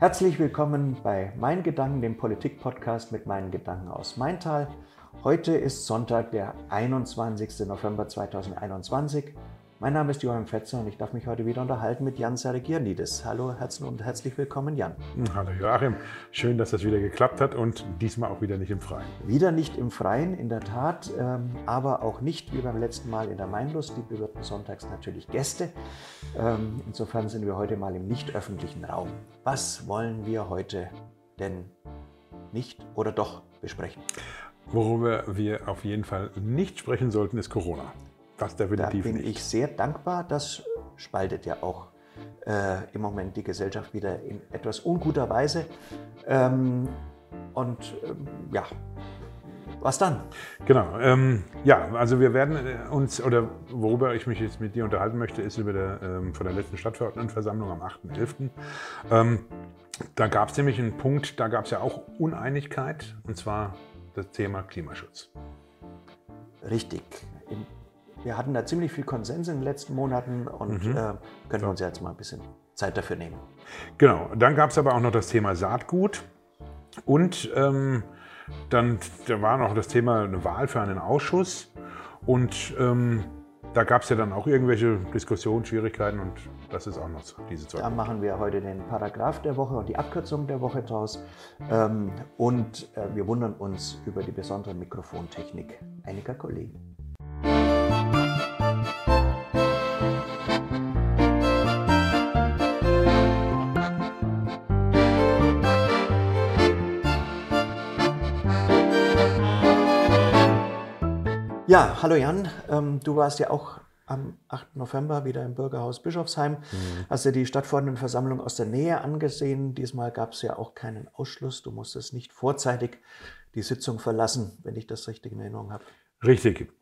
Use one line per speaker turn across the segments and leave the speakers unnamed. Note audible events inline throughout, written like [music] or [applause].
Herzlich willkommen bei Mein Gedanken, dem Politik-Podcast mit meinen Gedanken aus Maintal. Heute ist Sonntag, der 21. November 2021. Mein Name ist Johann Fetzer und ich darf mich heute wieder unterhalten mit Jan Saragirnidis. Hallo herzlich und herzlich willkommen, Jan.
Hallo Joachim, schön, dass das wieder geklappt hat und diesmal auch wieder nicht im Freien.
Wieder nicht im Freien, in der Tat, ähm, aber auch nicht wie beim letzten Mal in der Mainlust. Die bewirten sonntags natürlich Gäste. Ähm, insofern sind wir heute mal im nicht öffentlichen Raum. Was wollen wir heute denn nicht oder doch besprechen?
Worüber wir auf jeden Fall nicht sprechen sollten, ist Corona.
Das definitiv Da bin nicht. ich sehr dankbar. Das spaltet ja auch äh, im Moment die Gesellschaft wieder in etwas unguter Weise. Ähm, und ähm, ja, was dann?
Genau. Ähm, ja, also wir werden äh, uns, oder worüber ich mich jetzt mit dir unterhalten möchte, ist über der, ähm, von der letzten Stadtverordnetenversammlung am 8.11. Ähm, da gab es nämlich einen Punkt, da gab es ja auch Uneinigkeit, und zwar das Thema Klimaschutz.
Richtig. Im wir hatten da ziemlich viel Konsens in den letzten Monaten und mhm. äh, können wir uns jetzt mal ein bisschen Zeit dafür nehmen.
Genau, dann gab es aber auch noch das Thema Saatgut und ähm, dann da war noch das Thema eine Wahl für einen Ausschuss und ähm, da gab es ja dann auch irgendwelche Diskussionen, Schwierigkeiten und das ist auch noch diese
zwei. Da machen wir heute den Paragraph der Woche und die Abkürzung der Woche draus. Ähm, und äh, wir wundern uns über die besondere Mikrofontechnik einiger Kollegen. Ja, hallo Jan. Ähm, du warst ja auch am 8. November wieder im Bürgerhaus Bischofsheim. Mhm. Hast dir die Stadtverordnetenversammlung aus der Nähe angesehen. Diesmal gab es ja auch keinen Ausschluss. Du musstest nicht vorzeitig die Sitzung verlassen, wenn ich das richtig in Erinnerung habe.
Richtig.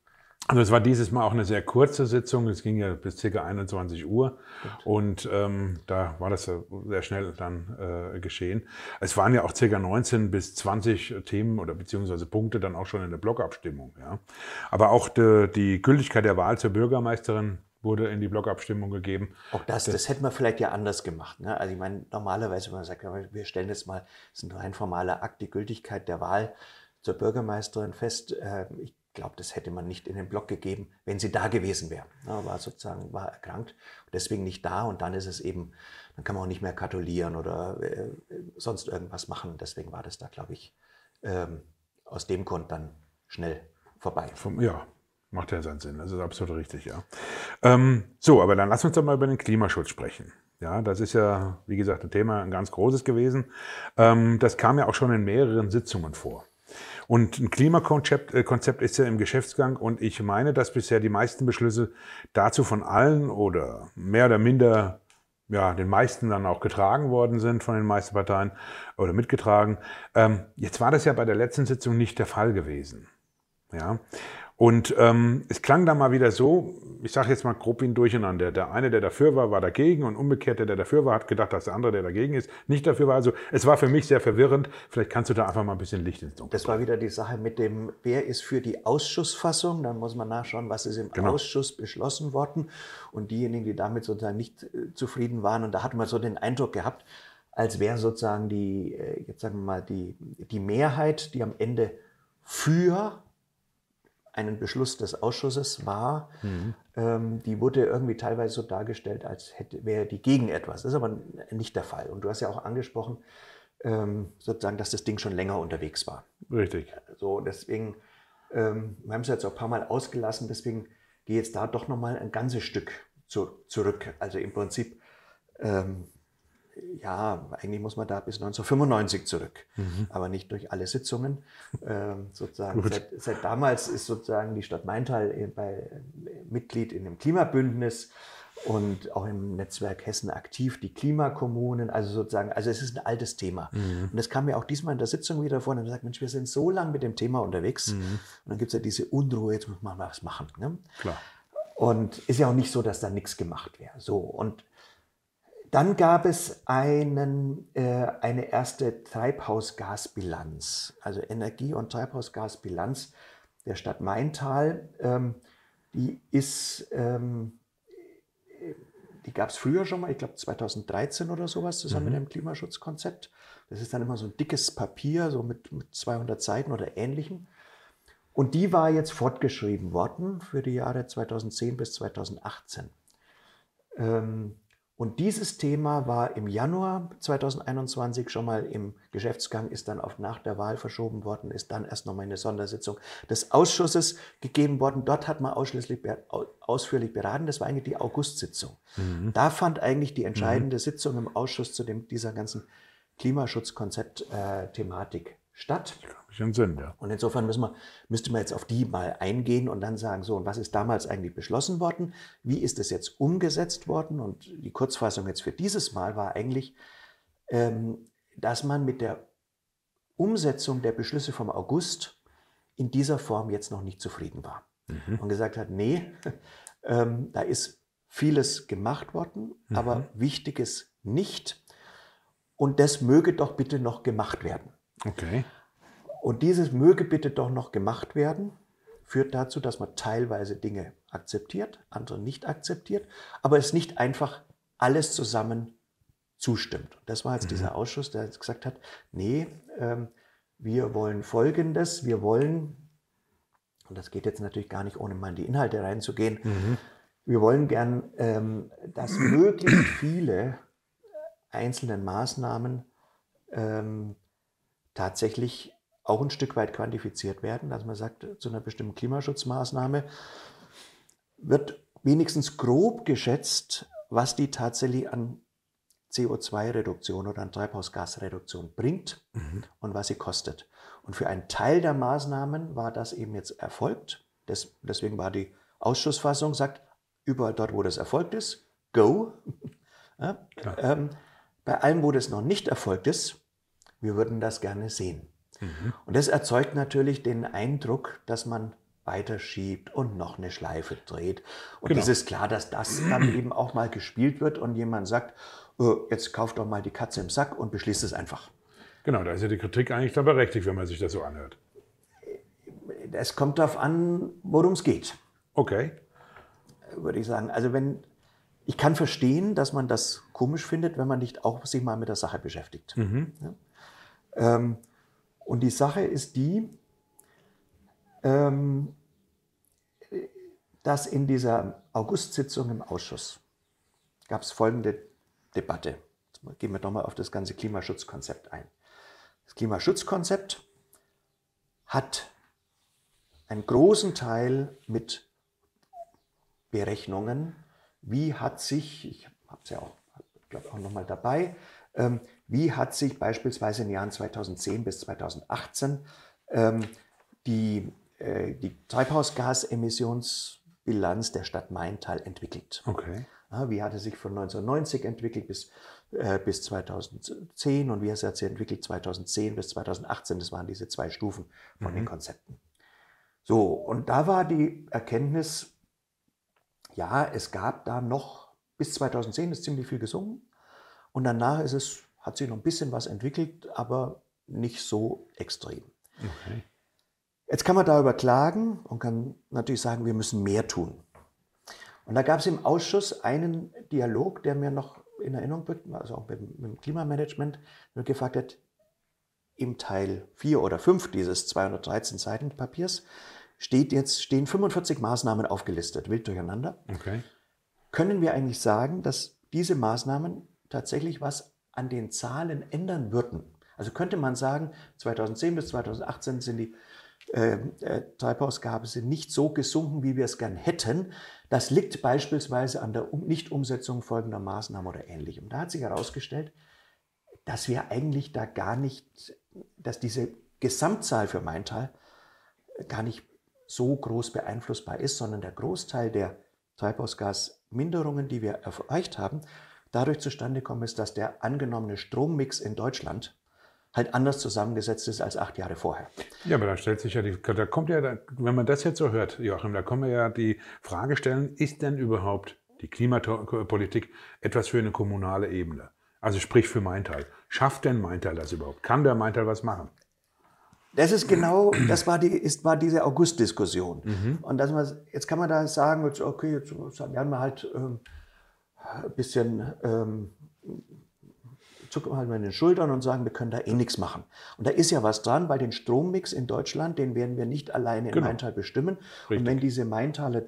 Also es war dieses Mal auch eine sehr kurze Sitzung, es ging ja bis ca. 21 Uhr Gut. und ähm, da war das sehr schnell dann äh, geschehen. Es waren ja auch ca. 19 bis 20 Themen oder beziehungsweise Punkte dann auch schon in der Blockabstimmung. Ja. Aber auch de, die Gültigkeit der Wahl zur Bürgermeisterin wurde in die Blockabstimmung gegeben.
Auch das, das, das hätten wir vielleicht ja anders gemacht. Ne? Also ich meine, normalerweise, wenn man sagt, wir stellen jetzt mal, das ist ein rein formaler Akt, die Gültigkeit der Wahl zur Bürgermeisterin fest. Äh, ich glaube, das hätte man nicht in den Blog gegeben, wenn sie da gewesen wäre. Ja, war sozusagen, war erkrankt deswegen nicht da und dann ist es eben, dann kann man auch nicht mehr gratulieren oder äh, sonst irgendwas machen. Deswegen war das da, glaube ich, ähm, aus dem Grund dann schnell vorbei.
Vom, ja, macht ja seinen Sinn. Das ist absolut richtig, ja. Ähm, so, aber dann lass uns doch mal über den Klimaschutz sprechen. Ja, das ist ja, wie gesagt, ein Thema, ein ganz großes gewesen. Ähm, das kam ja auch schon in mehreren Sitzungen vor. Und ein Klimakonzept äh, Konzept ist ja im Geschäftsgang und ich meine, dass bisher die meisten Beschlüsse dazu von allen oder mehr oder minder ja, den meisten dann auch getragen worden sind von den meisten Parteien oder mitgetragen. Ähm, jetzt war das ja bei der letzten Sitzung nicht der Fall gewesen. Ja, und ähm, es klang da mal wieder so, ich sage jetzt mal grob wie ein Durcheinander. Der eine, der dafür war, war dagegen und umgekehrt, der, der dafür war, hat gedacht, dass der andere, der dagegen ist, nicht dafür war. Also es war für mich sehr verwirrend. Vielleicht kannst du da einfach mal ein bisschen Licht ins Dunkel.
Das war wieder die Sache mit dem, wer ist für die Ausschussfassung? Dann muss man nachschauen, was ist im genau. Ausschuss beschlossen worden. Und diejenigen, die damit sozusagen nicht äh, zufrieden waren, und da hat man so den Eindruck gehabt, als wäre sozusagen die, äh, jetzt sagen wir mal, die, die Mehrheit, die am Ende für einen Beschluss des Ausschusses war, mhm. ähm, die wurde irgendwie teilweise so dargestellt, als hätte, wäre die gegen etwas. Das ist aber nicht der Fall. Und du hast ja auch angesprochen, ähm, sozusagen, dass das Ding schon länger unterwegs war.
Richtig.
So, deswegen, ähm, wir haben es jetzt auch ein paar Mal ausgelassen, deswegen gehe jetzt da doch nochmal ein ganzes Stück zu, zurück. Also im Prinzip ähm, ja, eigentlich muss man da bis 1995 zurück, mhm. aber nicht durch alle Sitzungen. Ähm, sozusagen seit, seit, damals ist sozusagen die Stadt Maintal bei, Mitglied in dem Klimabündnis und auch im Netzwerk Hessen aktiv, die Klimakommunen, also sozusagen, also es ist ein altes Thema. Mhm. Und das kam mir auch diesmal in der Sitzung wieder vor und dann sagt, Mensch, wir sind so lange mit dem Thema unterwegs mhm. und dann gibt es ja diese Unruhe, jetzt muss man was machen. Ne?
Klar.
Und ist ja auch nicht so, dass da nichts gemacht wäre. So, und dann gab es einen, äh, eine erste Treibhausgasbilanz, also Energie- und Treibhausgasbilanz der Stadt Maintal. Ähm, die ist, ähm, die gab es früher schon mal, ich glaube 2013 oder sowas, zusammen
Mhm.
mit dem Klimaschutzkonzept. Das ist dann immer so ein dickes Papier, so mit, mit 200 Seiten oder ähnlichem. Und die war jetzt fortgeschrieben worden für die Jahre 2010 bis 2018. Ähm, und dieses Thema war im Januar 2021 schon mal im Geschäftsgang, ist dann auf nach der Wahl verschoben worden, ist dann erst nochmal eine Sondersitzung des Ausschusses gegeben worden. Dort hat man ausschließlich ausführlich beraten. Das war eigentlich die Augustsitzung. Da fand eigentlich die entscheidende Sitzung im Ausschuss zu dem, dieser ganzen Klimaschutzkonzept-Thematik statt.
Schon Sinn, ja.
Und insofern müssen wir, müsste man jetzt auf die mal eingehen und dann sagen, so, und was ist damals eigentlich beschlossen worden? Wie ist es jetzt umgesetzt worden? Und die Kurzfassung jetzt für dieses Mal war eigentlich, ähm, dass man mit der Umsetzung der Beschlüsse vom August in dieser Form jetzt noch nicht zufrieden war. Und gesagt hat, nee, [laughs] ähm, da ist vieles gemacht worden, aber Wichtiges nicht. Und das möge doch bitte noch gemacht werden.
Okay.
Und dieses möge bitte doch noch gemacht werden, führt dazu, dass man teilweise Dinge akzeptiert, andere nicht akzeptiert, aber es nicht einfach alles zusammen zustimmt. Das war jetzt dieser Ausschuss, der jetzt gesagt hat, nee, ähm, wir wollen Folgendes, wir wollen, und das geht jetzt natürlich gar nicht, ohne mal in die Inhalte reinzugehen, wir wollen gern, ähm, dass möglichst viele einzelnen Maßnahmen ähm, tatsächlich auch ein Stück weit quantifiziert werden, dass man sagt, zu einer bestimmten Klimaschutzmaßnahme wird wenigstens grob geschätzt, was die tatsächlich an CO2-Reduktion oder an Treibhausgasreduktion bringt und was sie kostet. Und für einen Teil der Maßnahmen war das eben jetzt erfolgt. Des, deswegen war die Ausschussfassung, sagt, überall dort, wo das erfolgt ist, go. [laughs] Ja, ähm, bei allem, wo das noch nicht erfolgt ist, wir würden das gerne sehen. Und das erzeugt natürlich den Eindruck, dass man weiterschiebt und noch eine Schleife dreht. Und
Genau.
es ist klar, dass das dann [clears throat] eben auch mal gespielt wird und jemand sagt, "Oh, jetzt kauft doch mal die Katze im Sack und beschließt es einfach.
Genau, da ist ja die Kritik eigentlich dann berechtigt, wenn man sich das so anhört.
Es kommt darauf an, worum es geht.
Okay.
würde ich sagen. Also wenn ich kann verstehen, dass man das komisch findet, wenn man nicht auch sich mal mit der Sache beschäftigt. Ja? Ähm, und die Sache ist die, ähm, dass in dieser Augustsitzung im Ausschuss gab es folgende Debatte. Jetzt gehen wir doch mal auf das ganze Klimaschutzkonzept ein. Das Klimaschutzkonzept hat einen großen Teil mit Berechnungen, wie hat sich, ich habe es ja auch, glaube auch nochmal dabei, ähm, wie hat sich beispielsweise in den Jahren 2010 bis 2018 ähm, die, äh, die Treibhausgasemissionsbilanz der Stadt Maintal entwickelt.
Okay.
Ja, wie hat es sich von 1990 entwickelt bis, äh, bis 2010 und wie hat es sich entwickelt 2010 bis 2018? Das waren diese zwei Stufen von den Konzepten. So, und da war die Erkenntnis, ja, es gab da noch, bis 2010 ist ziemlich viel gesungen und danach ist es, hat sich noch ein bisschen was entwickelt, aber nicht so extrem.
okay.
Jetzt kann man darüber klagen und kann natürlich sagen, wir müssen mehr tun. Und da gab es im Ausschuss einen Dialog, der mir noch in Erinnerung wird, also auch mit, mit dem Klimamanagement, der gefragt hat, im Teil 4 oder 5 dieses 213 Seiten Papiers steht jetzt, stehen 45 Maßnahmen aufgelistet, wild durcheinander.
Okay.
Können wir eigentlich sagen, dass diese Maßnahmen tatsächlich was an den Zahlen ändern würden? Also könnte man sagen, 2010 bis 2018 sind die äh, äh, Treibhausgase nicht so gesunken, wie wir es gern hätten. Das liegt beispielsweise an der um Nichtumsetzung folgender Maßnahmen oder ähnlichem. Da hat sich herausgestellt, dass wir eigentlich da gar nicht, dass diese Gesamtzahl für Maintal gar nicht so groß beeinflussbar ist, sondern der Großteil der Treibhausgasminderungen, die wir erreicht haben, dadurch zustande gekommen ist, dass der angenommene Strommix in Deutschland halt anders zusammengesetzt ist als acht Jahre vorher.
Ja, aber da stellt sich ja die, da kommt ja, wenn man das jetzt so hört, Joachim, da kommen wir ja die Frage stellen, ist denn überhaupt die Klimapolitik etwas für eine kommunale Ebene? Also sprich für Maintal. Schafft denn Maintal das überhaupt? Kann der Maintal was machen?
Das ist genau, das war, die, ist, war diese August-Diskussion. Und dass man, jetzt kann man da sagen, okay, jetzt haben wir halt ähm, ein bisschen ähm, zucken halt mit den Schultern und sagen, wir können da eh nichts machen. Und da ist ja was dran, weil den Strommix in Deutschland, den werden wir nicht alleine in
Genau.
Maintal bestimmen.
Richtig.
Und wenn diese Maintaler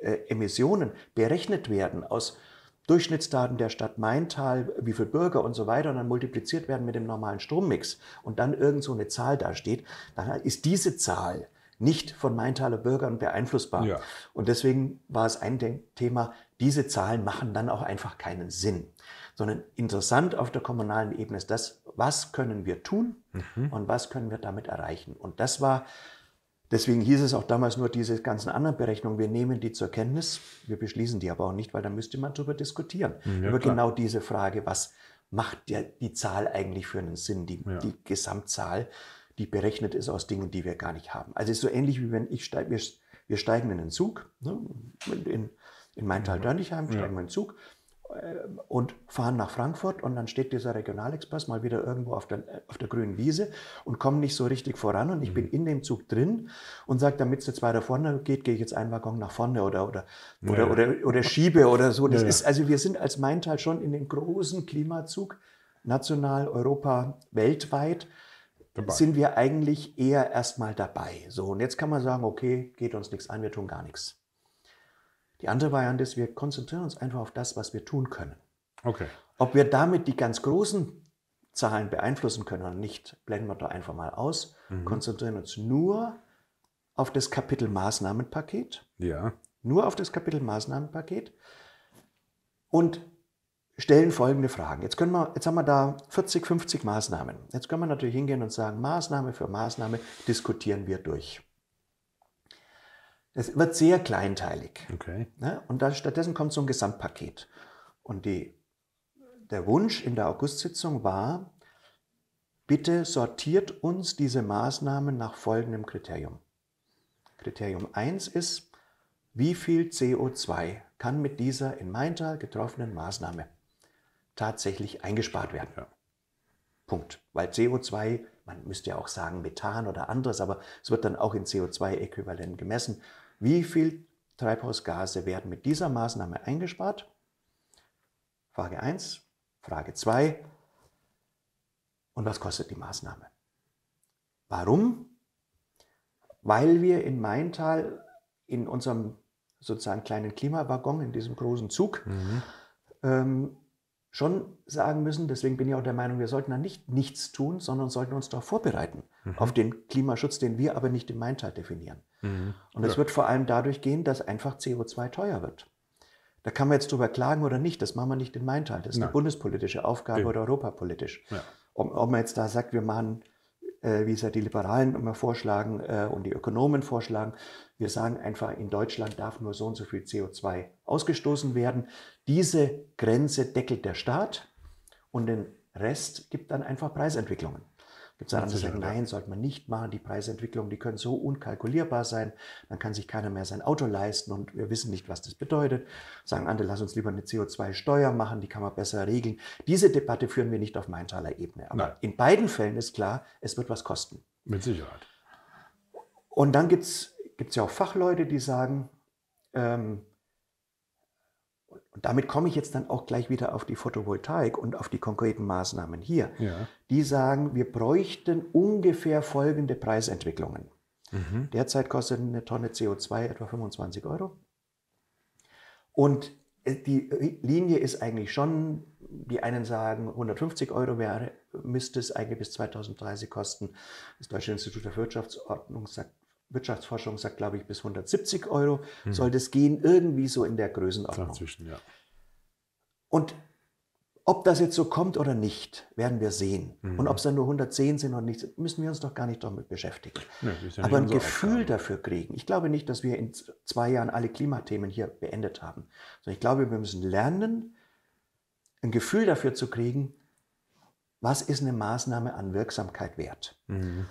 äh, Emissionen berechnet werden aus Durchschnittsdaten der Stadt Maintal, wie viele Bürger und so weiter, und dann multipliziert werden mit dem normalen Strommix und dann irgend so eine Zahl da steht, dann ist diese Zahl nicht von Maintaler Bürgern beeinflussbar.
Ja.
Und deswegen war es ein Thema, diese Zahlen machen dann auch einfach keinen Sinn. Sondern interessant auf der kommunalen Ebene ist das, was können wir tun und was können wir damit erreichen. Und das war, deswegen hieß es auch damals nur diese ganzen anderen Berechnungen, wir nehmen die zur Kenntnis, wir beschließen die aber auch nicht, weil da müsste man darüber diskutieren.
Ja,
über
klar.
genau diese Frage, was macht der, die Zahl eigentlich für einen Sinn, die,
Ja.
die Gesamtzahl, die berechnet ist aus Dingen, die wir gar nicht haben. Also es ist so ähnlich wie wenn ich steig, wir, wir steigen in den Zug, ne, in, in Maintal-Dörnigheim steigen wir in Zug äh, und fahren nach Frankfurt und dann steht dieser Regionalexpress mal wieder irgendwo auf der, auf der grünen Wiese und kommt nicht so richtig voran und ich
Mhm.
bin in dem Zug drin und sage, damit es jetzt weiter vorne geht, gehe ich jetzt einen Waggon nach vorne oder, oder, oder,
Ja.
oder, oder schiebe oder so. Das
Ja, ja.
ist, also wir sind als Maintal schon in den großen Klimazug, national, Europa, weltweit,
Dabei.
sind wir eigentlich eher erstmal dabei. So, und jetzt kann man sagen, okay, geht uns nichts an, wir tun gar nichts. Die andere Variante ist, wir konzentrieren uns einfach auf das, was wir tun können.
Okay.
Ob wir damit die ganz großen Zahlen beeinflussen können oder nicht, blenden wir doch einfach mal aus, konzentrieren uns nur auf das Kapitel Maßnahmenpaket,
Ja.
nur auf das Kapitel Maßnahmenpaket und stellen folgende Fragen. Jetzt, können wir, jetzt haben wir da 40, 50 Maßnahmen. Jetzt können wir natürlich hingehen und sagen, Maßnahme für Maßnahme diskutieren wir durch. Das wird sehr kleinteilig.
Okay.
Ne? Und da, stattdessen kommt so ein Gesamtpaket. Und die, der Wunsch in der Augustsitzung war, bitte sortiert uns diese Maßnahmen nach folgendem Kriterium. Kriterium 1 ist, wie viel CO2 kann mit dieser in Maintal getroffenen Maßnahme tatsächlich eingespart werden.
Ja.
Punkt. Weil CO2, man müsste ja auch sagen Methan oder anderes, aber es wird dann auch in CO2-Äquivalent gemessen. Wie viel Treibhausgase werden mit dieser Maßnahme eingespart? Frage 1. Frage 2. Und was kostet die Maßnahme? Warum? Weil wir in Maintal in unserem sozusagen kleinen Klimawaggon, in diesem großen Zug, ähm, schon sagen müssen, deswegen bin ich auch der Meinung, wir sollten da nicht nichts tun, sondern sollten uns darauf vorbereiten, auf den Klimaschutz, den wir aber nicht im Maintal definieren. Und das
Ja.
wird vor allem dadurch gehen, dass einfach CO2 teuer wird. Da kann man jetzt drüber klagen oder nicht, das machen wir nicht in Maintal. Das ist eine
Nein.
bundespolitische Aufgabe
Eben.
oder europapolitisch.
Ja.
Ob, ob man jetzt da sagt, wir machen, wie es ja die Liberalen immer vorschlagen äh, und die Ökonomen vorschlagen, wir sagen einfach, in Deutschland darf nur so und so viel CO2 ausgestoßen werden. Diese Grenze deckelt der Staat und den Rest gibt dann einfach Preisentwicklungen. Gibt es andere, die sagen, nein, sollte man nicht machen. Die Preisentwicklungen, die können so unkalkulierbar sein. Dann kann sich keiner mehr sein Auto leisten und wir wissen nicht, was das bedeutet. Sagen andere, lass uns lieber eine CO2-Steuer machen, die kann man besser regeln. Diese Debatte führen wir nicht auf Maintaler Ebene. Aber
Nein.
in beiden Fällen ist klar, es wird was kosten.
Mit Sicherheit.
Und dann gibt es ja auch Fachleute, die sagen, ähm, und damit komme ich jetzt dann auch gleich wieder auf die Photovoltaik und auf die konkreten Maßnahmen hier.
Ja.
Die sagen, wir bräuchten ungefähr folgende Preisentwicklungen.
Mhm.
Derzeit kostet eine Tonne CO2 etwa 25 Euro. Und äh, die Linie ist eigentlich schon, die einen sagen, 150 Euro wäre, müsste es eigentlich bis 2030 kosten. Das Deutsche Institut für Wirtschaftsordnung sagt, Wirtschaftsforschung sagt, glaube ich, bis 170 Euro soll das gehen, irgendwie so in der Größenordnung.
Dazwischen, ja.
Und ob das jetzt so kommt oder nicht, werden wir sehen.
Mhm.
Und ob es dann nur 110 sind oder nicht, müssen wir uns doch gar nicht damit beschäftigen.
Nee, ja
Aber ein Gefühl
Aufgabe.
dafür kriegen. Ich glaube nicht, dass wir in zwei Jahren alle Klimathemen hier beendet haben. Sondern ich glaube, wir müssen lernen, ein Gefühl dafür zu kriegen, was ist eine Maßnahme an Wirksamkeit wert.
Mhm.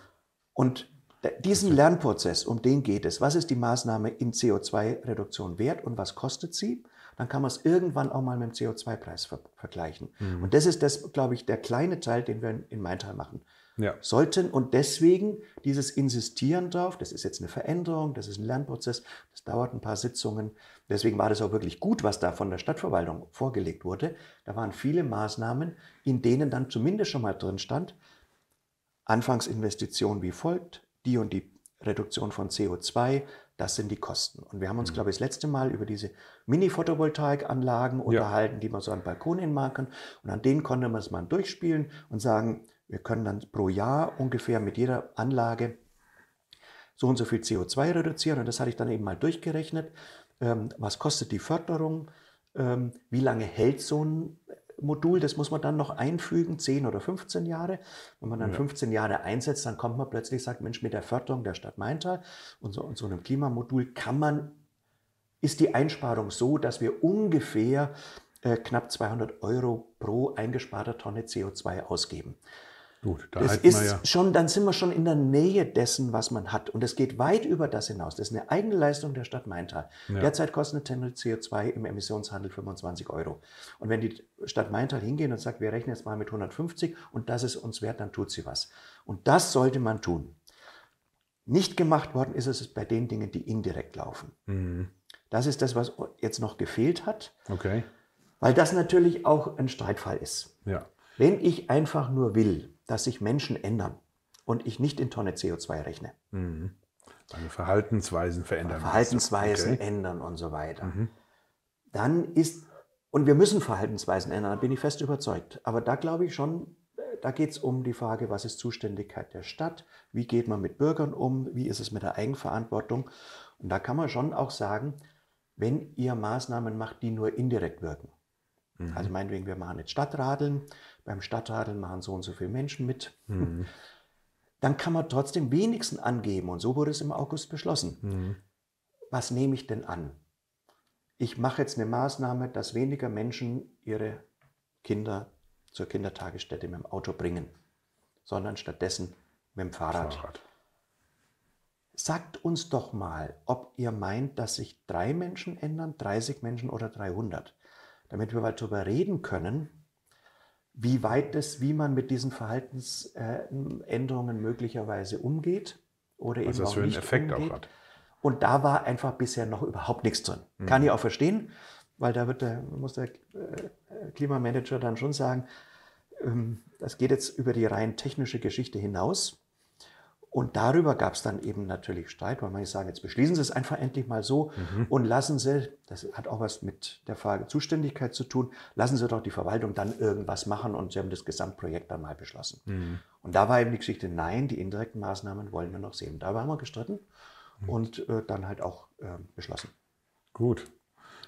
Und diesen Lernprozess, um den geht es. Was ist die Maßnahme in CO2-Reduktion wert und was kostet sie? Dann kann man es irgendwann auch mal mit dem CO2-Preis ver vergleichen.
Mhm.
Und das ist das, glaube ich, der kleine Teil, den wir in- in Maintal machen. ja. sollten und deswegen dieses Insistieren darauf, das ist jetzt eine Veränderung, das ist ein Lernprozess, das dauert ein paar Sitzungen. Deswegen war das auch wirklich gut, was da von der Stadtverwaltung vorgelegt wurde. Da waren viele Maßnahmen, in denen dann zumindest schon mal drin stand, Anfangsinvestition wie folgt, die und die Reduktion von CO2, das sind die Kosten. Und wir haben uns, mhm. glaube ich, das letzte Mal über diese Mini-Photovoltaikanlagen ja. unterhalten, die man so an Balkonen machen. Und an denen konnte man es mal durchspielen und sagen, wir können dann pro Jahr ungefähr mit jeder Anlage so und so viel CO2 reduzieren. Und das hatte ich dann eben mal durchgerechnet. Ähm, was kostet die Förderung? Ähm, wie lange hält so ein Modul? Das muss man dann noch einfügen, 10 oder 15 Jahre. Wenn man dann ja. 15 Jahre einsetzt, dann kommt man plötzlich, sagt Mensch, mit der Förderung der Stadt Maintal und so, und so einem Klimamodul kann man, ist die Einsparung so, dass wir ungefähr äh, knapp 200 Euro pro eingesparter Tonne CO2 ausgeben. Gut, da das ist ja schon, dann sind wir schon in der Nähe dessen, was man hat. Und es geht weit über das hinaus. Das ist eine eigene Leistung der Stadt Maintal. Ja. Derzeit kostet eine Tonne CO2 im Emissionshandel 25 Euro. Und wenn die Stadt Maintal hingehen und sagt, wir rechnen jetzt mal mit 150 und das ist uns wert, dann tut sie was. Und das sollte man tun. Nicht gemacht worden ist es bei den Dingen, die indirekt laufen. Mhm. Das ist das, was jetzt noch gefehlt hat.
Okay.
Weil das natürlich auch ein Streitfall ist.
Ja.
Wenn ich einfach nur will, dass sich Menschen ändern und ich nicht in Tonne CO2 rechne.
Mhm. Also Verhaltensweisen verändern.
Verhaltensweisen okay. ändern und so weiter. Mhm. Dann ist, und wir müssen Verhaltensweisen ändern, da bin ich fest überzeugt. Aber da glaube ich schon, da geht es um die Frage, was ist Zuständigkeit der Stadt, wie geht man mit Bürgern um, wie ist es mit der Eigenverantwortung. Und da kann man schon auch sagen, wenn ihr Maßnahmen macht, die nur indirekt wirken. Mhm. Also meinetwegen, wir machen jetzt Stadtradeln, beim Stadtradeln machen so und so viele Menschen mit. Mhm. [laughs] Dann kann man trotzdem wenigstens angeben, und so wurde es im August beschlossen. Mhm. Was nehme ich denn an? Ich mache jetzt eine Maßnahme, dass weniger Menschen ihre Kinder zur Kindertagesstätte mit dem Auto bringen, sondern stattdessen mit dem Fahrrad. Fahrrad. Sagt uns doch mal, ob ihr meint, dass sich drei Menschen ändern, 30 Menschen oder 300, damit wir mal darüber reden können, wie weit das, wie man mit diesen Verhaltensänderungen möglicherweise umgeht oder
Was eben
das
auch
für einen
Effekt umgeht. auch hat.
Und da war einfach bisher noch überhaupt nichts drin. Mhm. Kann ich auch verstehen, weil da wird der, muss der äh, Klimamanager dann schon sagen, ähm, das geht jetzt über die rein technische Geschichte hinaus. Und darüber gab es dann eben natürlich Streit, weil manche sagen, jetzt beschließen Sie es einfach endlich mal so mhm. und lassen Sie, das hat auch was mit der Frage Zuständigkeit zu tun, lassen Sie doch die Verwaltung dann irgendwas machen und Sie haben das Gesamtprojekt dann mal beschlossen. Mhm. Und da war eben die Geschichte, nein, die indirekten Maßnahmen wollen wir noch sehen. Da waren wir gestritten mhm. und äh, dann halt auch äh, beschlossen.
Gut.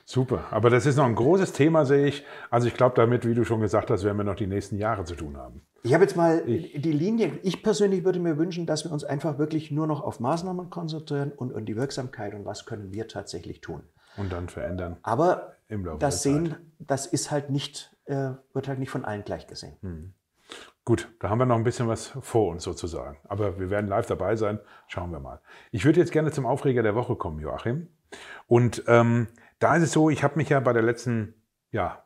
Super, aber das ist noch ein großes Thema, sehe ich. Also ich glaube, damit, wie du schon gesagt hast, werden wir noch die nächsten Jahre zu tun haben.
Ich habe jetzt mal ich, die Linie, ich persönlich würde mir wünschen, dass wir uns einfach wirklich nur noch auf Maßnahmen konzentrieren und, und die Wirksamkeit und was können wir tatsächlich tun.
Und dann verändern.
Aber das Sehen, das ist halt nicht, äh, wird halt nicht von allen gleich gesehen. Hm.
Gut, da haben wir noch ein bisschen was vor uns sozusagen. Aber wir werden live dabei sein. Schauen wir mal. Ich würde jetzt gerne zum Aufreger der Woche kommen, Joachim. Und ähm, da ist es so, ich habe mich ja bei der letzten ja,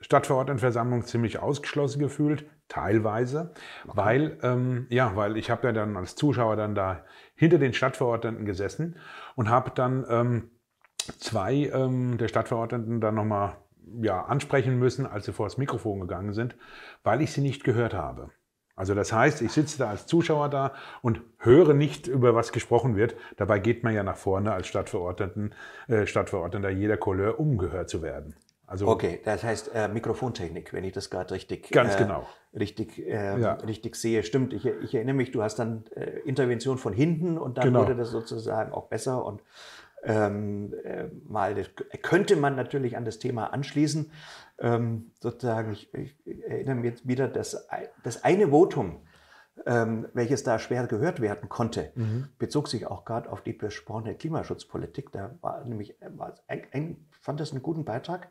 Stadtverordnetenversammlung ziemlich ausgeschlossen gefühlt, teilweise, okay. weil, ähm, ja, weil ich habe ja dann als Zuschauer dann da hinter den Stadtverordneten gesessen und habe dann ähm, zwei ähm, der Stadtverordneten dann nochmal ja, ansprechen müssen, als sie vor das Mikrofon gegangen sind, weil ich sie nicht gehört habe. Also das heißt, ich sitze da als Zuschauer da und höre nicht, über was gesprochen wird. Dabei geht man ja nach vorne als Stadtverordneten, äh, Stadtverordneter jeder Couleur, um gehört zu werden.
Also okay, das heißt äh, Mikrofontechnik, wenn ich das gerade richtig,
ganz äh, genau.
richtig, äh, ja. richtig sehe. Stimmt, ich, ich, erinnere mich, du hast dann äh, Intervention von hinten und dann genau. wurde das sozusagen auch besser und ähm, äh, mal das, könnte man natürlich an das Thema anschließen. Ähm, sozusagen, ich, ich, erinnere mich jetzt wieder, dass das eine Votum, ähm, welches da schwer gehört werden konnte, mhm. bezog sich auch gerade auf die besprochene Klimaschutzpolitik. Da war nämlich war ein, ein, fand das einen guten Beitrag.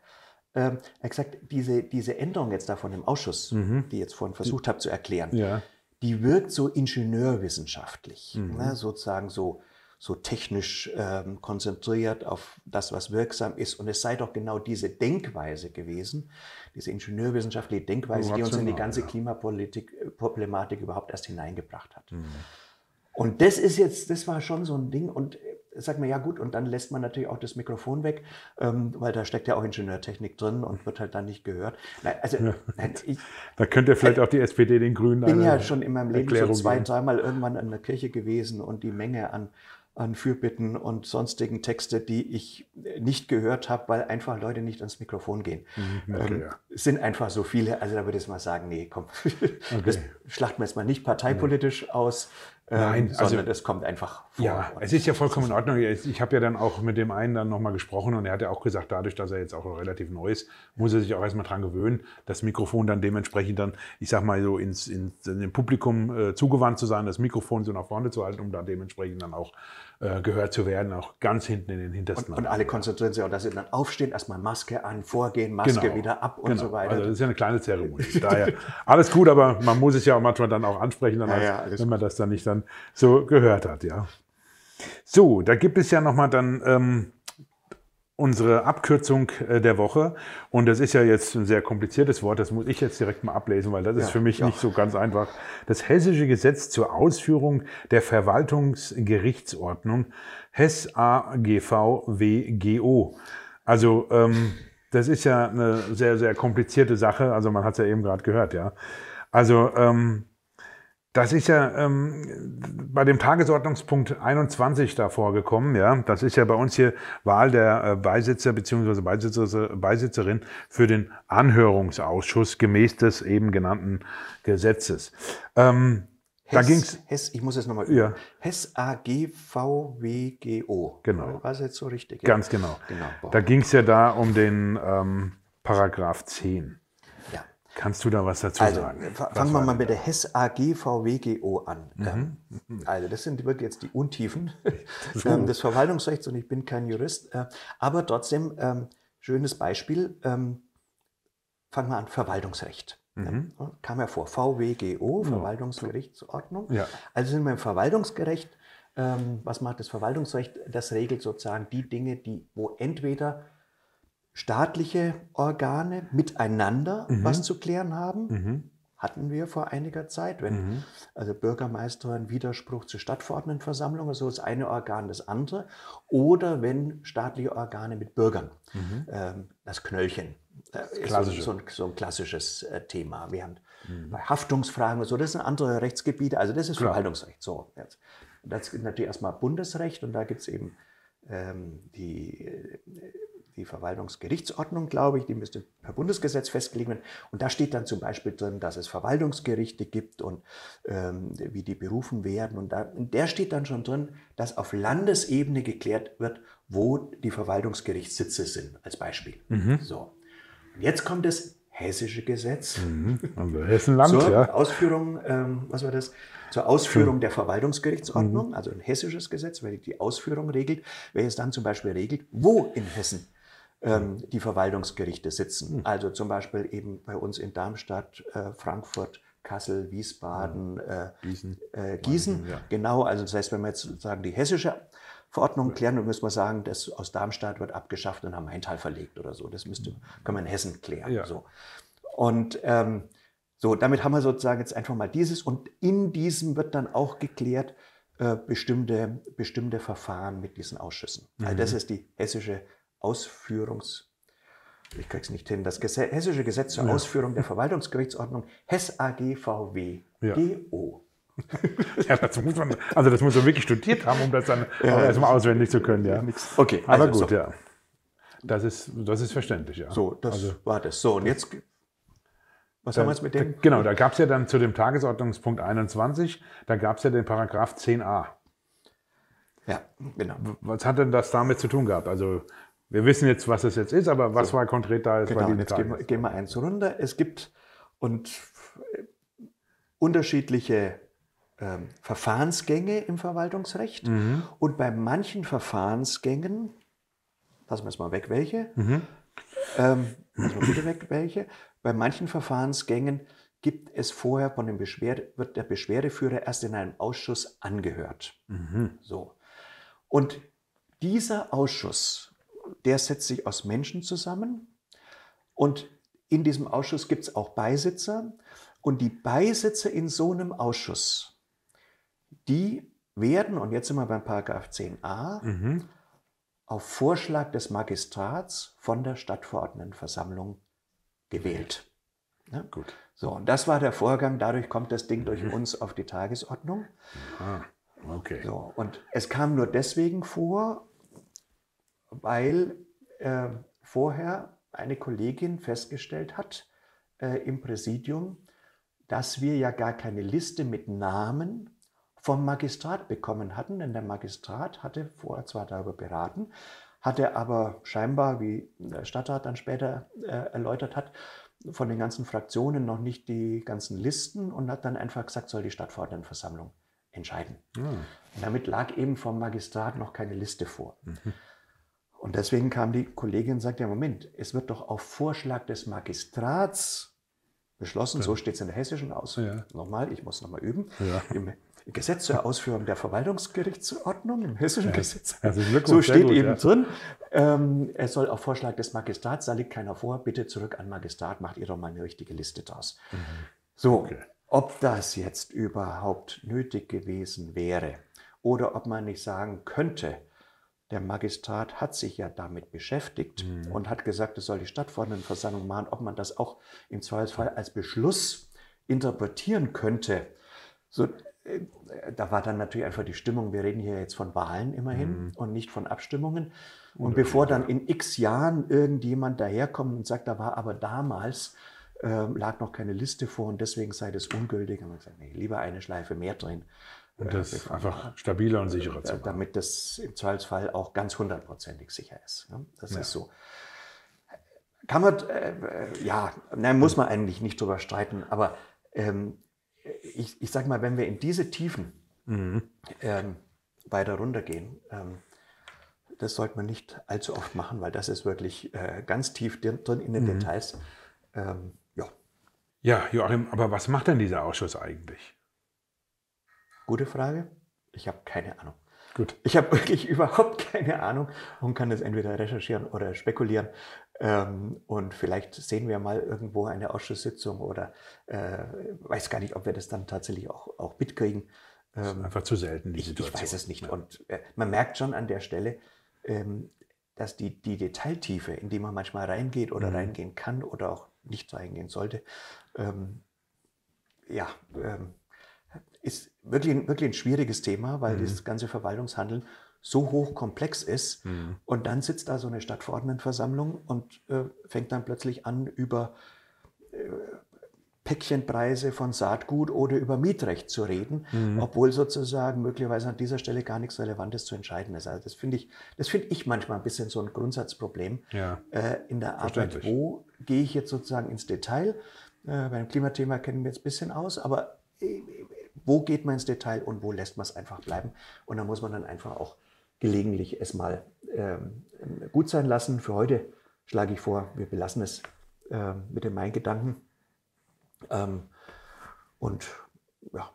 Ähm, er hat gesagt, diese, diese Änderung jetzt da von dem Ausschuss, mhm. die ich jetzt vorhin versucht habe zu erklären,
ja.
die wirkt so ingenieurwissenschaftlich, mhm. ne, sozusagen so so technisch ähm, konzentriert auf das, was wirksam ist. Und es sei doch genau diese Denkweise gewesen, diese ingenieurwissenschaftliche Denkweise, die uns in die ganze ja. Klimapolitik-Problematik überhaupt erst hineingebracht hat. Mhm. Und das ist jetzt, das war schon so ein Ding. Und sagt man, ja gut, und dann lässt man natürlich auch das Mikrofon weg, ähm, weil da steckt ja auch Ingenieurtechnik drin und wird halt dann nicht gehört.
Nein, also, nein, ich, da könnte vielleicht äh, auch die SPD den Grünen
Ich bin ja schon in meinem Leben Erklärung so zwei, dreimal irgendwann in der Kirche gewesen und die Menge an an Fürbitten und sonstigen Texte, die ich nicht gehört habe, weil einfach Leute nicht ans Mikrofon gehen. Mhm, okay, ähm, ja. Es sind einfach so viele, also da würde ich mal sagen, nee, komm, [laughs] okay. das schlachten wir jetzt mal nicht parteipolitisch nee. aus, Nein, sondern also, das kommt einfach
vor. Ja, es ist ja vollkommen in Ordnung. Ich habe ja dann auch mit dem einen dann nochmal gesprochen und er hat ja auch gesagt, dadurch, dass er jetzt auch relativ neu ist, muss er sich auch erstmal dran gewöhnen, das Mikrofon dann dementsprechend dann, ich sag mal so, ins, ins, in dem Publikum äh, zugewandt zu sein, das Mikrofon so nach vorne zu halten, um dann dementsprechend dann auch äh, gehört zu werden, auch ganz hinten in den hintersten.
Und, und alle konzentrieren sich auch, dass sie dann aufstehen, erstmal Maske an, vorgehen, Maske genau, wieder ab und genau. so weiter.
Also das ist ja eine kleine Zeremonie. Daher alles gut, aber man muss es ja auch manchmal dann auch ansprechen, dann ja, als, ja, wenn man das dann nicht dann so gehört hat, ja. So, da gibt es ja nochmal dann ähm, unsere Abkürzung äh, der Woche. Und das ist ja jetzt ein sehr kompliziertes Wort, das muss ich jetzt direkt mal ablesen, weil das ist für mich ja. nicht so ganz einfach. Das Hessische Gesetz zur Ausführung der Verwaltungsgerichtsordnung, Hess AGV WGO. Also ähm, das ist ja eine sehr, sehr komplizierte Sache. Also man hat es ja eben gerade gehört, ja. Also ähm, das ist ja ähm, bei dem Tagesordnungspunkt 21 da vorgekommen. Ja, das ist ja bei uns hier Wahl der äh, Beisitzer bzw. Beisitzer, Beisitzerin für den Anhörungsausschuss gemäß des eben genannten Gesetzes. Ähm,
Hess, da ging's. Hess, ich muss jetzt nochmal üben. Ja. Hess AGVWGO.
Genau.
War es jetzt so richtig?
Ja? Ganz genau. genau. Da ging es ja da um den ähm, Paragraph 10. Kannst du da was dazu
also,
sagen?
Fangen wir mal mit der Hess AG VWGO an. Mhm. mhm. Also das sind wirklich jetzt die Untiefen [laughs] ähm, des Verwaltungsrechts und ich bin kein Jurist, äh, aber trotzdem ähm, schönes Beispiel. Ähm, fangen wir an, Verwaltungsrecht. Mhm. kam ja vor, VWGO, Verwaltungsgerichtsordnung. Ja. Also sind wir im Verwaltungsgerecht. was macht das Verwaltungsrecht? Das regelt sozusagen die Dinge, die, wo entweder staatliche Organe miteinander mhm. was zu klären haben. Mhm. Hatten wir vor einiger Zeit, wenn mhm. also Bürgermeister einen Widerspruch zur Stadtverordnetenversammlung, so ist eine Organ das andere, oder wenn staatliche Organe mit Bürgern, mhm. ähm, das Knöllchen, äh, ist so, ein, so, ein, klassisches äh, Thema. Haben mhm. bei Haftungsfragen und so, das sind andere Rechtsgebiete, also das ist Klar. Verwaltungsrecht. So, jetzt. Das ist natürlich erstmal Bundesrecht und da gibt es eben ähm, die äh, die Verwaltungsgerichtsordnung, glaube ich, die müsste per Bundesgesetz festgelegt werden. Und da steht dann zum Beispiel drin, dass es Verwaltungsgerichte gibt und ähm, wie die berufen werden. Und, da, und der steht dann schon drin, dass auf Landesebene geklärt wird, wo die Verwaltungsgerichtssitze sind, als Beispiel. Mhm. So. Und jetzt kommt das hessische Gesetz. Mhm.
Also Hessenland,
Zur
ja.
Ausführung, ähm, was war das? Zur Ausführung der Verwaltungsgerichtsordnung, mhm. also ein hessisches Gesetz, welches die Ausführung regelt, welches dann zum Beispiel regelt, wo in Hessen ähm, die Verwaltungsgerichte sitzen. Mhm. Also zum Beispiel eben bei uns in Darmstadt, äh, Frankfurt, Kassel, Wiesbaden, äh, Gießen. Äh, Gießen. Ja. Genau, also das heißt, wenn wir jetzt sozusagen die hessische Verordnung klären, dann müssen wir sagen, das aus Darmstadt wird abgeschafft und am Maintal verlegt oder so. Das müsste, können wir in Hessen klären. Ja. So. Und ähm, so, damit haben wir sozusagen jetzt einfach mal dieses und in diesem wird dann auch geklärt, äh, bestimmte, bestimmte Verfahren mit diesen Ausschüssen. Mhm. Also das ist die hessische Ausführungs... Ich krieg's nicht hin. Das Gesetz, Hessische Gesetz zur ja. Ausführung der [laughs] Verwaltungsgerichtsordnung Hess AGVW ja. GO. [laughs]
ja, das muss man, also das muss man wirklich studiert haben, um das dann [laughs] ja, erstmal auswendig zu können, ja.
Okay,
also aber gut, so. ja. Das ist, das ist verständlich, ja.
So, das also, war das. So, und jetzt, was da, haben wir jetzt mit dem?
Da, genau, da gab es ja dann zu dem Tagesordnungspunkt 21, da gab es ja den Paragraph 10a.
Ja, genau.
Was hat denn das damit zu tun gehabt? Also wir wissen jetzt, was es jetzt ist, aber was so. war konkret da?
Genau, jetzt gehen wir, gehen wir eins runter. Es gibt und äh, unterschiedliche ähm, Verfahrensgänge im Verwaltungsrecht mhm. und bei manchen Verfahrensgängen, lassen wir es mal weg, welche, mhm. ähm, lassen wir bitte weg, welche, bei manchen Verfahrensgängen gibt es vorher von dem Beschwerde, wird der Beschwerdeführer erst in einem Ausschuss angehört. Mhm. So. Und dieser Ausschuss, der setzt sich aus Menschen zusammen und in diesem Ausschuss gibt es auch Beisitzer und die Beisitzer in so einem Ausschuss, die werden, und jetzt sind wir beim Paragraph 10a, mhm. auf Vorschlag des Magistrats von der Stadtverordnetenversammlung gewählt. Ja? Gut. So, und das war der Vorgang. Dadurch kommt das Ding durch mhm. uns auf die Tagesordnung.
Aha. Okay.
So, und es kam nur deswegen vor, weil äh, vorher eine Kollegin festgestellt hat äh, im Präsidium, dass wir ja gar keine Liste mit Namen vom Magistrat bekommen hatten, denn der Magistrat hatte vorher zwar darüber beraten, hatte aber scheinbar, wie der Stadtrat dann später äh, erläutert hat, von den ganzen Fraktionen noch nicht die ganzen Listen und hat dann einfach gesagt, soll die Stadtverordnetenversammlung entscheiden. Und damit lag eben vom Magistrat noch keine Liste vor. Mhm. Und deswegen kam die Kollegin und sagte, ja Moment, es wird doch auf Vorschlag des Magistrats beschlossen, ja. so steht es in der hessischen Aus. Ja. Nochmal, ich muss nochmal üben. Ja. Im Gesetz zur Ausführung der Verwaltungsgerichtsordnung, im hessischen Gesetz. So steht gut, eben drin, ähm, es soll auf Vorschlag des Magistrats, da liegt keiner vor, bitte zurück an Magistrat, macht ihr doch mal eine richtige Liste draus. Mhm. So, okay. ob das jetzt überhaupt nötig gewesen wäre oder ob man nicht sagen könnte, der Magistrat hat sich ja damit beschäftigt mhm. und hat gesagt, es soll die Stadtverordnetenversammlung machen, ob man das auch im Zweifelsfall als Beschluss interpretieren könnte. So, äh, da war dann natürlich einfach die Stimmung, wir reden hier jetzt von Wahlen immerhin mhm. und nicht von Abstimmungen. Und Oder bevor dann in x Jahren irgendjemand daherkommt und sagt, da war aber damals, äh, lag noch keine Liste vor und deswegen sei das ungültig, haben wir gesagt, nee, lieber eine Schleife mehr drehen.
Und das äh, einfach stabiler und sicherer zu machen.
Damit das im Zweifelsfall auch ganz hundertprozentig sicher ist. Ne? Das ja. ist so. Kann man, äh, ja, nein, muss man eigentlich nicht drüber streiten, aber ähm, ich, ich sage mal, wenn wir in diese Tiefen mhm. ähm, weiter runtergehen, ähm, das sollte man nicht allzu oft machen, weil das ist wirklich äh, ganz tief drin in den mhm. Details. Ähm, ja.
ja, Joachim, aber was macht denn dieser Ausschuss eigentlich?
Gute Frage. Ich habe keine Ahnung. Gut. Ich habe [laughs] wirklich überhaupt keine Ahnung und kann das entweder recherchieren oder spekulieren. Ähm, und vielleicht sehen wir mal irgendwo eine Ausschusssitzung oder äh, weiß gar nicht, ob wir das dann tatsächlich auch, auch mitkriegen.
Ähm, einfach zu selten,
die ich, Situation. Ich weiß es nicht. Ja. Und äh, man merkt schon an der Stelle, ähm, dass die, die Detailtiefe, in die man manchmal reingeht oder mhm. reingehen kann oder auch nicht reingehen sollte, ähm, ja, ähm, ist wirklich, ein, wirklich ein schwieriges Thema, weil mhm. das ganze Verwaltungshandeln so hochkomplex ist. Mhm. Und dann sitzt da so eine Stadtverordnetenversammlung und äh, fängt dann plötzlich an, über äh, Päckchenpreise von Saatgut oder über Mietrecht zu reden, mhm. obwohl sozusagen möglicherweise an dieser Stelle gar nichts Relevantes zu entscheiden ist. Also das finde ich, das finde ich manchmal ein bisschen so ein Grundsatzproblem
ja.
äh, in der Arbeit. Wo gehe ich jetzt sozusagen ins Detail? Äh, beim Klimathema kennen wir jetzt ein bisschen aus, aber äh, wo geht man ins Detail und wo lässt man es einfach bleiben. Und da muss man dann einfach auch gelegentlich es mal ähm, gut sein lassen. Für heute schlage ich vor, wir belassen es äh, mit den Main-Gedanken. Ähm, und ja,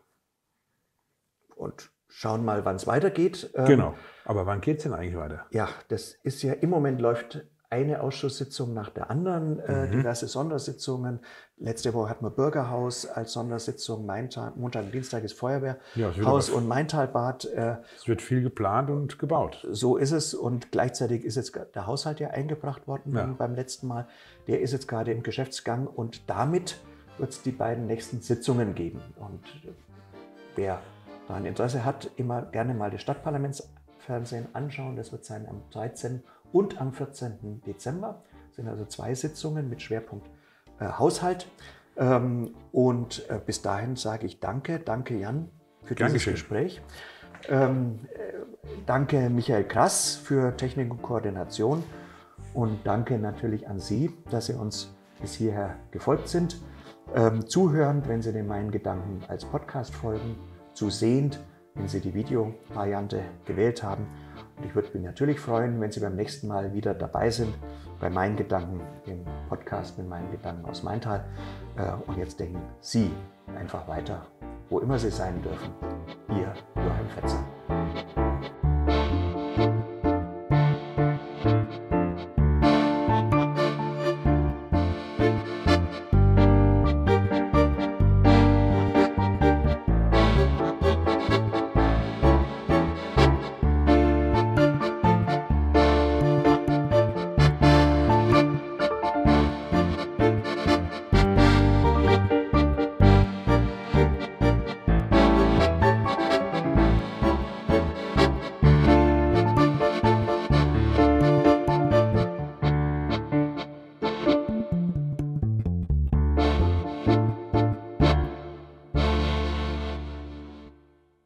und schauen mal, wann es weitergeht.
Ähm, genau. Aber wann geht es denn eigentlich weiter?
Ja, das ist ja im Moment läuft eine Ausschusssitzung nach der anderen, äh, mhm. diverse Sondersitzungen. Letzte Woche hatten wir Bürgerhaus als Sondersitzung, Maintal, Montag und Dienstag ist Feuerwehrhaus ja, und Maintalbad.
Äh, es wird viel geplant und gebaut.
So ist es und gleichzeitig ist jetzt der Haushalt ja eingebracht worden ja. beim letzten Mal. Der ist jetzt gerade im Geschäftsgang und damit wird es die beiden nächsten Sitzungen geben. Und wer daran Interesse hat, immer gerne mal das Stadtparlamentsfernsehen anschauen. Das wird sein am 13 und am 14. Dezember. Das sind also zwei Sitzungen mit Schwerpunkt äh, Haushalt. Ähm, und äh, bis dahin sage ich danke, danke Jan für dieses Dankeschön. Gespräch. Ähm, äh, danke Michael Krass für Technik und Koordination und danke natürlich an Sie, dass Sie uns bis hierher gefolgt sind. Ähm, zuhörend, wenn Sie den meinen Gedanken als Podcast folgen, zusehend, wenn Sie die Videovariante gewählt haben und ich würde mich natürlich freuen, wenn Sie beim nächsten Mal wieder dabei sind bei meinen Gedanken, dem Podcast mit meinen Gedanken aus Maintal. Äh, und jetzt denken Sie einfach weiter, wo immer Sie sein dürfen. Ihr Joachim Fetzer.